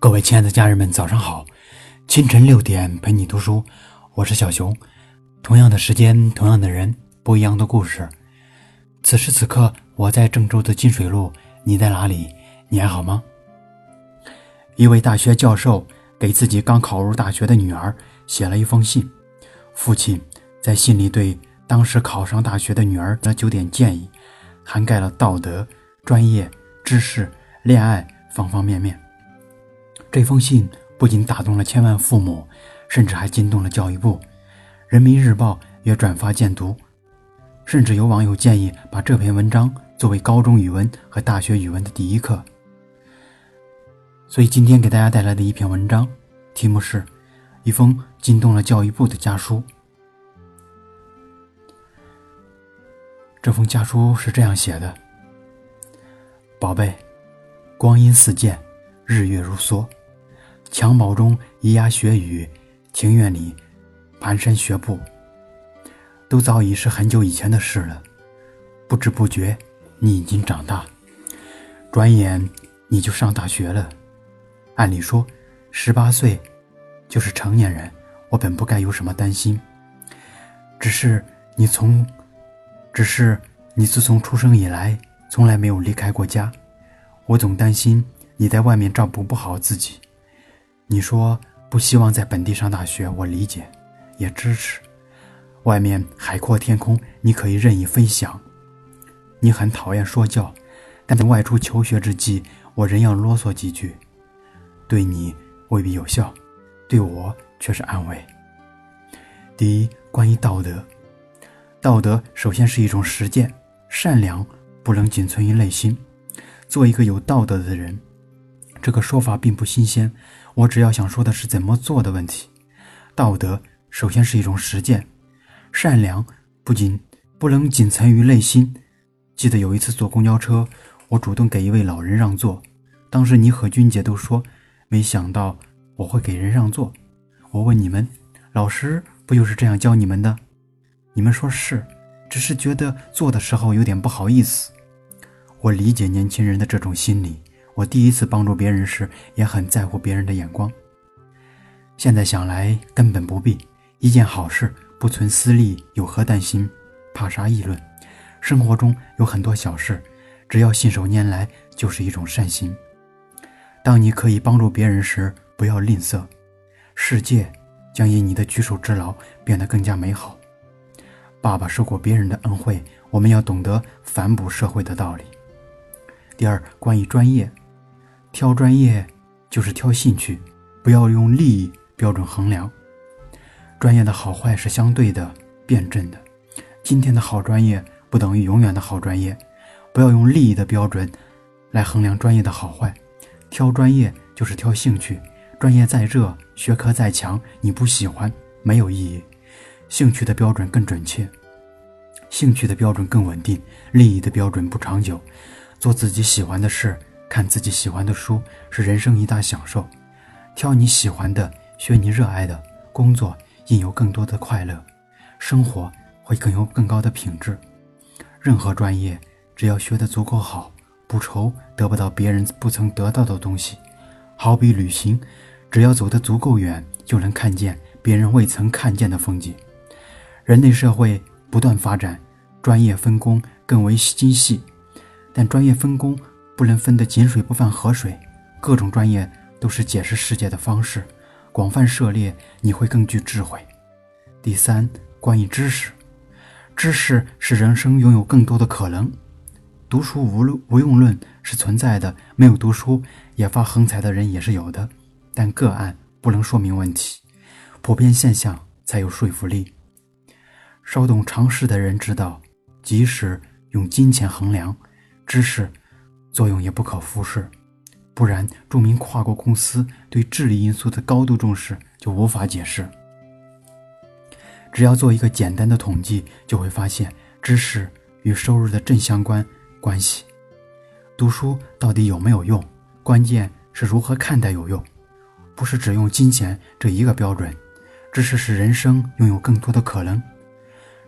各位亲爱的家人们，早上好！清晨六点陪你读书，我是小熊。同样的时间，同样的人，不一样的故事。此时此刻，我在郑州的金水路，你在哪里？你还好吗？一位大学教授给自己刚考入大学的女儿写了一封信，父亲在信里对当时考上大学的女儿的九点建议，涵盖了道德、专业、知识、恋爱方方面面。这封信不仅打动了千万父母，甚至还惊动了教育部，《人民日报》也转发荐读，甚至有网友建议把这篇文章作为高中语文和大学语文的第一课。所以今天给大家带来的一篇文章，题目是《一封惊动了教育部的家书》。这封家书是这样写的：“宝贝，光阴似箭，日月如梭。”襁褓中咿呀学语，庭院里蹒跚学步，都早已是很久以前的事了。不知不觉，你已经长大，转眼你就上大学了。按理说，十八岁就是成年人，我本不该有什么担心。只是你从，只是你自从出生以来，从来没有离开过家，我总担心你在外面照顾不好自己。你说不希望在本地上大学，我理解，也支持。外面海阔天空，你可以任意飞翔。你很讨厌说教，但在外出求学之际，我仍要啰嗦几句。对你未必有效，对我却是安慰。第一，关于道德，道德首先是一种实践，善良不能仅存于内心。做一个有道德的人，这个说法并不新鲜。我只要想说的是怎么做的问题。道德首先是一种实践，善良不仅不能仅存于内心。记得有一次坐公交车，我主动给一位老人让座，当时你和君姐都说没想到我会给人让座。我问你们，老师不就是这样教你们的？你们说是，只是觉得做的时候有点不好意思。我理解年轻人的这种心理。我第一次帮助别人时，也很在乎别人的眼光。现在想来，根本不必。一件好事，不存私利，有何担心？怕啥议论？生活中有很多小事，只要信手拈来，就是一种善心。当你可以帮助别人时，不要吝啬，世界将因你的举手之劳变得更加美好。爸爸受过别人的恩惠，我们要懂得反哺社会的道理。第二，关于专业。挑专业就是挑兴趣，不要用利益标准衡量。专业的好坏是相对的、辩证的。今天的好专业不等于永远的好专业，不要用利益的标准来衡量专业的好坏。挑专业就是挑兴趣，专业再热，学科再强，你不喜欢没有意义。兴趣的标准更准确，兴趣的标准更稳定，利益的标准不长久。做自己喜欢的事。看自己喜欢的书是人生一大享受，挑你喜欢的，学你热爱的工作，应有更多的快乐，生活会更有更高的品质。任何专业，只要学得足够好，不愁得不到别人不曾得到的东西。好比旅行，只要走得足够远，就能看见别人未曾看见的风景。人类社会不断发展，专业分工更为精细，但专业分工。不能分得井水不犯河水，各种专业都是解释世界的方式，广泛涉猎，你会更具智慧。第三，关于知识，知识使人生拥有更多的可能。读书无论无用论是存在的，没有读书也发横财的人也是有的，但个案不能说明问题，普遍现象才有说服力。稍懂常识的人知道，即使用金钱衡量，知识。作用也不可忽视，不然著名跨国公司对智力因素的高度重视就无法解释。只要做一个简单的统计，就会发现知识与收入的正相关关系。读书到底有没有用？关键是如何看待有用，不是只用金钱这一个标准。知识使人生拥有更多的可能，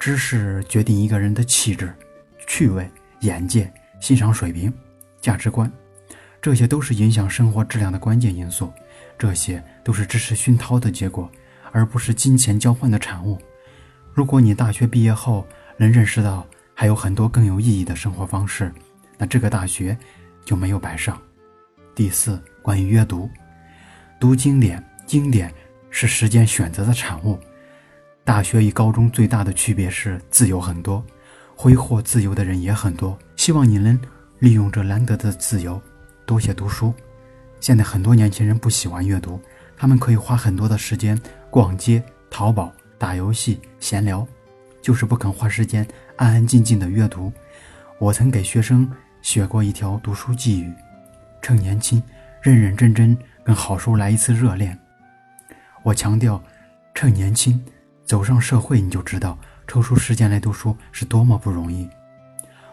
知识决定一个人的气质、趣味、眼界、欣赏水平。价值观，这些都是影响生活质量的关键因素，这些都是知识熏陶的结果，而不是金钱交换的产物。如果你大学毕业后能认识到还有很多更有意义的生活方式，那这个大学就没有白上。第四，关于阅读，读经典，经典是时间选择的产物。大学与高中最大的区别是自由很多，挥霍自由的人也很多。希望你能利用这难得的自由，多些读书。现在很多年轻人不喜欢阅读，他们可以花很多的时间逛街、淘宝。打游戏、闲聊，就是不肯花时间安安静静的阅读。我曾给学生写过一条读书寄语：趁年轻，认认真真跟好书来一次热恋。我强调，趁年轻，走上社会你就知道抽出时间来读书是多么不容易。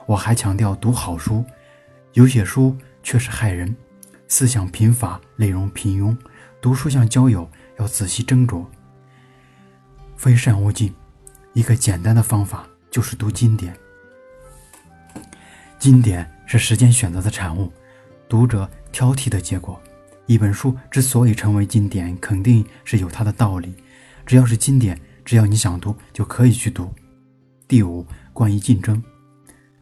我还强调读好书，有些书确实害人，思想贫乏，内容平庸。读书像交友，要仔细斟酌。非善勿近，一个简单的方法就是读经典。经典是时间选择的产物，读者挑剔的结果。一本书之所以成为经典，肯定是有它的道理。只要是经典，只要你想读，就可以去读。第五，关于竞争，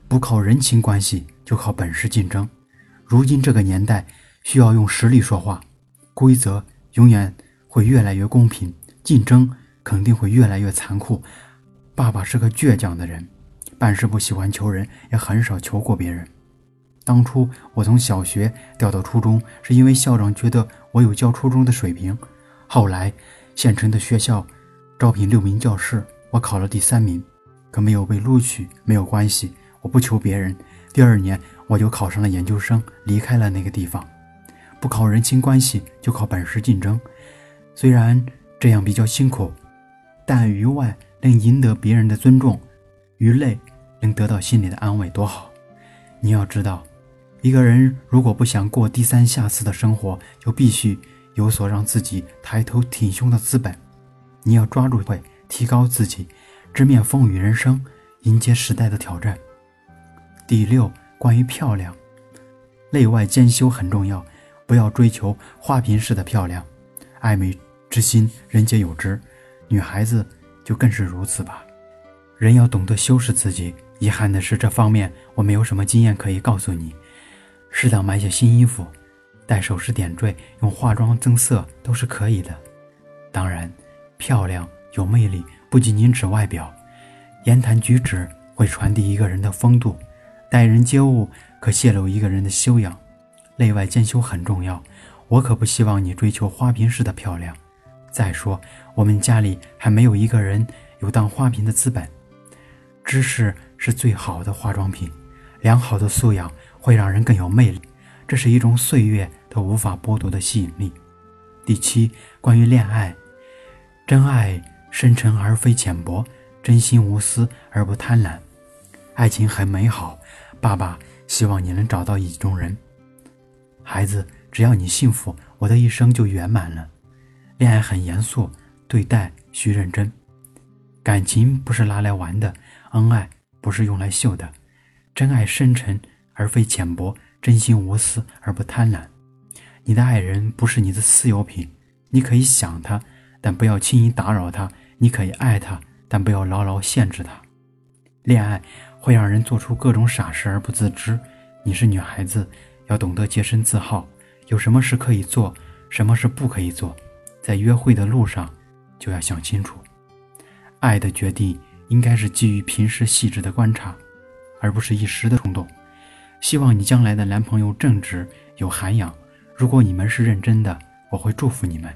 不靠人情关系，就靠本事竞争。如今这个年代，需要用实力说话，规则永远会越来越公平，竞争。肯定会越来越残酷。爸爸是个倔强的人，办事不喜欢求人，也很少求过别人。当初我从小学调到初中，是因为校长觉得我有教初中的水平。后来县城的学校招聘六名教师，我考了第三名，可没有被录取。没有关系，我不求别人。第二年我就考上了研究生，离开了那个地方。不靠人情关系，就靠本事竞争。虽然这样比较辛苦。但于外能赢得别人的尊重，于内能得到心里的安慰，多好！你要知道，一个人如果不想过低三下四的生活，就必须有所让自己抬头挺胸的资本。你要抓住机会，提高自己，直面风雨人生，迎接时代的挑战。第六，关于漂亮，内外兼修很重要，不要追求花瓶式的漂亮，爱美之心，人皆有之。女孩子就更是如此吧。人要懂得修饰自己。遗憾的是，这方面我没有什么经验可以告诉你。适当买些新衣服，戴首饰点缀，用化妆增色都是可以的。当然，漂亮有魅力不仅仅指外表，言谈举止会传递一个人的风度，待人接物可泄露一个人的修养。内外兼修很重要。我可不希望你追求花瓶式的漂亮。再说，我们家里还没有一个人有当花瓶的资本。知识是最好的化妆品，良好的素养会让人更有魅力，这是一种岁月都无法剥夺的吸引力。第七，关于恋爱，真爱深沉而非浅薄，真心无私而不贪婪。爱情很美好，爸爸希望你能找到意中人。孩子，只要你幸福，我的一生就圆满了。恋爱很严肃，对待需认真。感情不是拿来玩的，恩爱不是用来秀的。真爱深沉而非浅薄，真心无私而不贪婪。你的爱人不是你的私有品，你可以想他，但不要轻易打扰他；你可以爱他，但不要牢牢限制他。恋爱会让人做出各种傻事而不自知。你是女孩子，要懂得洁身自好，有什么事可以做，什么事不可以做。在约会的路上，就要想清楚，爱的决定应该是基于平时细致的观察，而不是一时的冲动。希望你将来的男朋友正直有涵养。如果你们是认真的，我会祝福你们。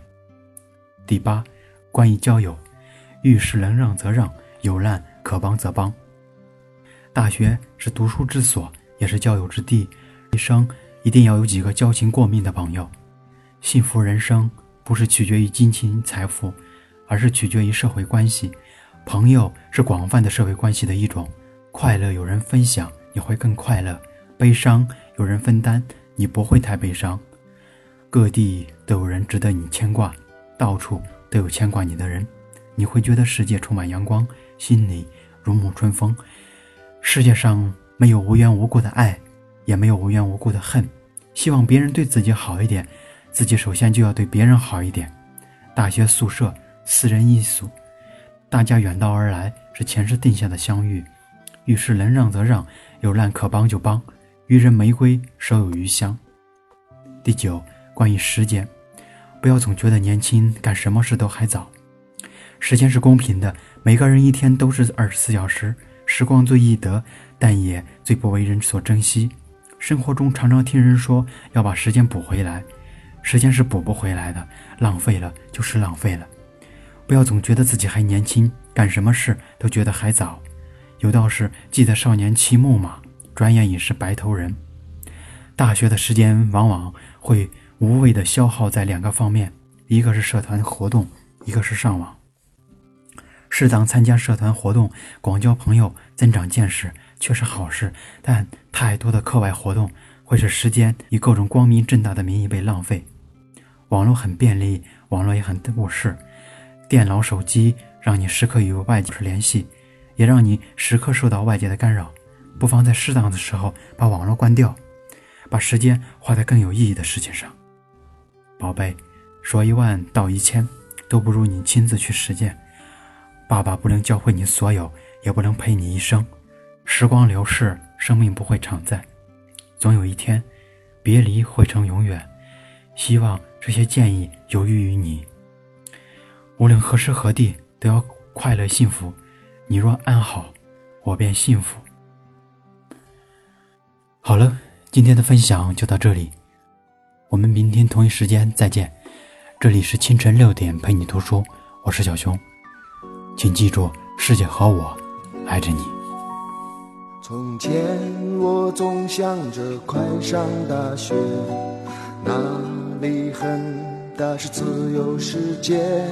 第八，关于交友，遇事能让则让，有难可帮则帮。大学是读书之所，也是交友之地。一生一定要有几个交情过命的朋友，幸福人生。不是取决于金钱财富，而是取决于社会关系。朋友是广泛的社会关系的一种。快乐有人分享，你会更快乐；悲伤有人分担，你不会太悲伤。各地都有人值得你牵挂，到处都有牵挂你的人，你会觉得世界充满阳光，心里如沐春风。世界上没有无缘无故的爱，也没有无缘无故的恨。希望别人对自己好一点，自己首先就要对别人好一点。大学宿舍四人一宿，大家远道而来，是前世定下的相遇。遇事能让则让，有难可帮就帮。予人玫瑰，手有余香。第九，关于时间，不要总觉得年轻干什么事都还早。时间是公平的，每个人一天都是二十四小时。时光最易得，但也最不为人所珍惜。生活中常常听人说要把时间补回来，时间是补不回来的，浪费了就是浪费了。不要总觉得自己还年轻，干什么事都觉得还早。有道是“记得少年骑木马，转眼已是白头人”。大学的时间往往会无谓的消耗在两个方面，一个是社团活动，一个是上网。适当参加社团活动，广交朋友，增长见识，却是好事。但太多的课外活动会使时间以各种光明正大的名义被浪费。网络很便利，网络也很误事。电脑、手机让你时刻与外界联系，也让你时刻受到外界的干扰。不妨在适当的时候把网络关掉，把时间花在更有意义的事情上。宝贝，说一万道一千，都不如你亲自去实践。爸爸不能教会你所有，也不能陪你一生。时光流逝，生命不会常在，总有一天，别离会成永远。希望这些建议有益于你。无论何时何地，都要快乐幸福。你若安好，我便幸福。好了，今天的分享就到这里，我们明天同一时间再见。这里是清晨六点陪你读书，我是小熊。请记住，世界和我爱着你。从前我总想着快上大学，那里很大是自由世界，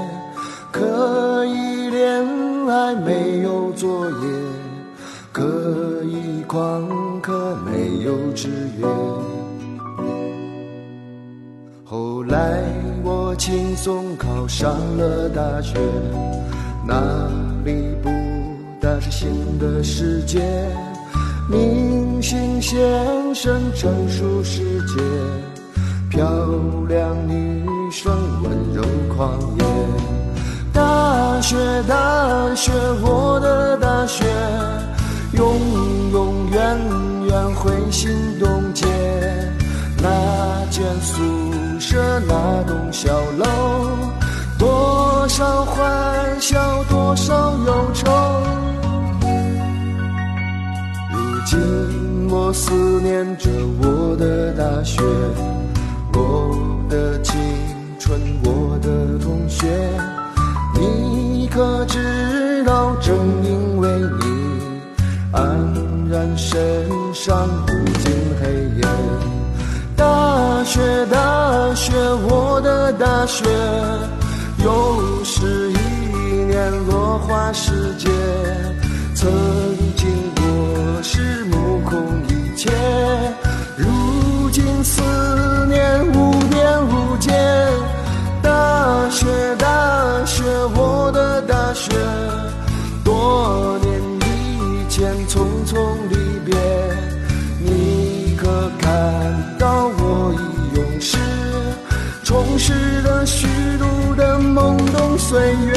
可以恋爱没有作业，可以旷课没有制约。后来我轻松考上了大学。哪里不大是新的世界，明星先生成熟世界，漂亮女生温柔狂野。大学，大学，我我思念着我的大学，我的青春，我的同学。你可知道，正因为你黯然神伤，不尽黑夜。大学，大学，我的大学。又是一年落花时节，曾经我是目空切，如今思念无边无界。大学，大学，我的大学，多年以前匆匆离别，你可看到我已永逝，充实了虚度的。懵懂岁月，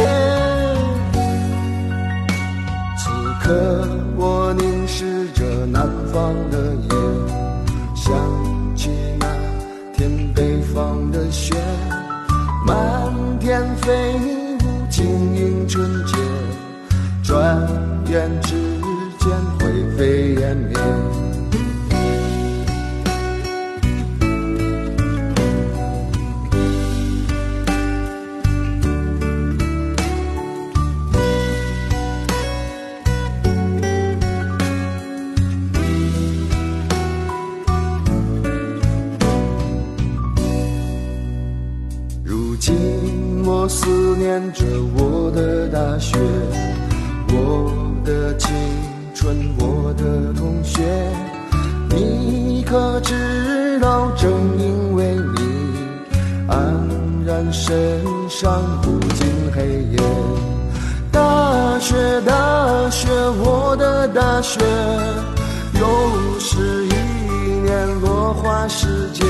此刻我凝南方的夜，想起那天北方的雪，漫天飞舞，晶莹纯洁，转眼之间我思念着我的大学，我的青春，我的同学，你可知道？正因为你黯然神伤，不尽黑夜。大学，大学，我的大学，又是一年。落花时节，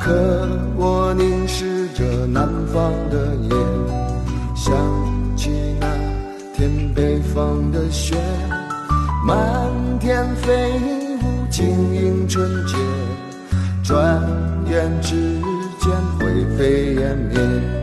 可我凝视着南方的夜，想起那天北方的雪。漫天飞舞，晶莹纯洁，转眼之间灰飞烟灭。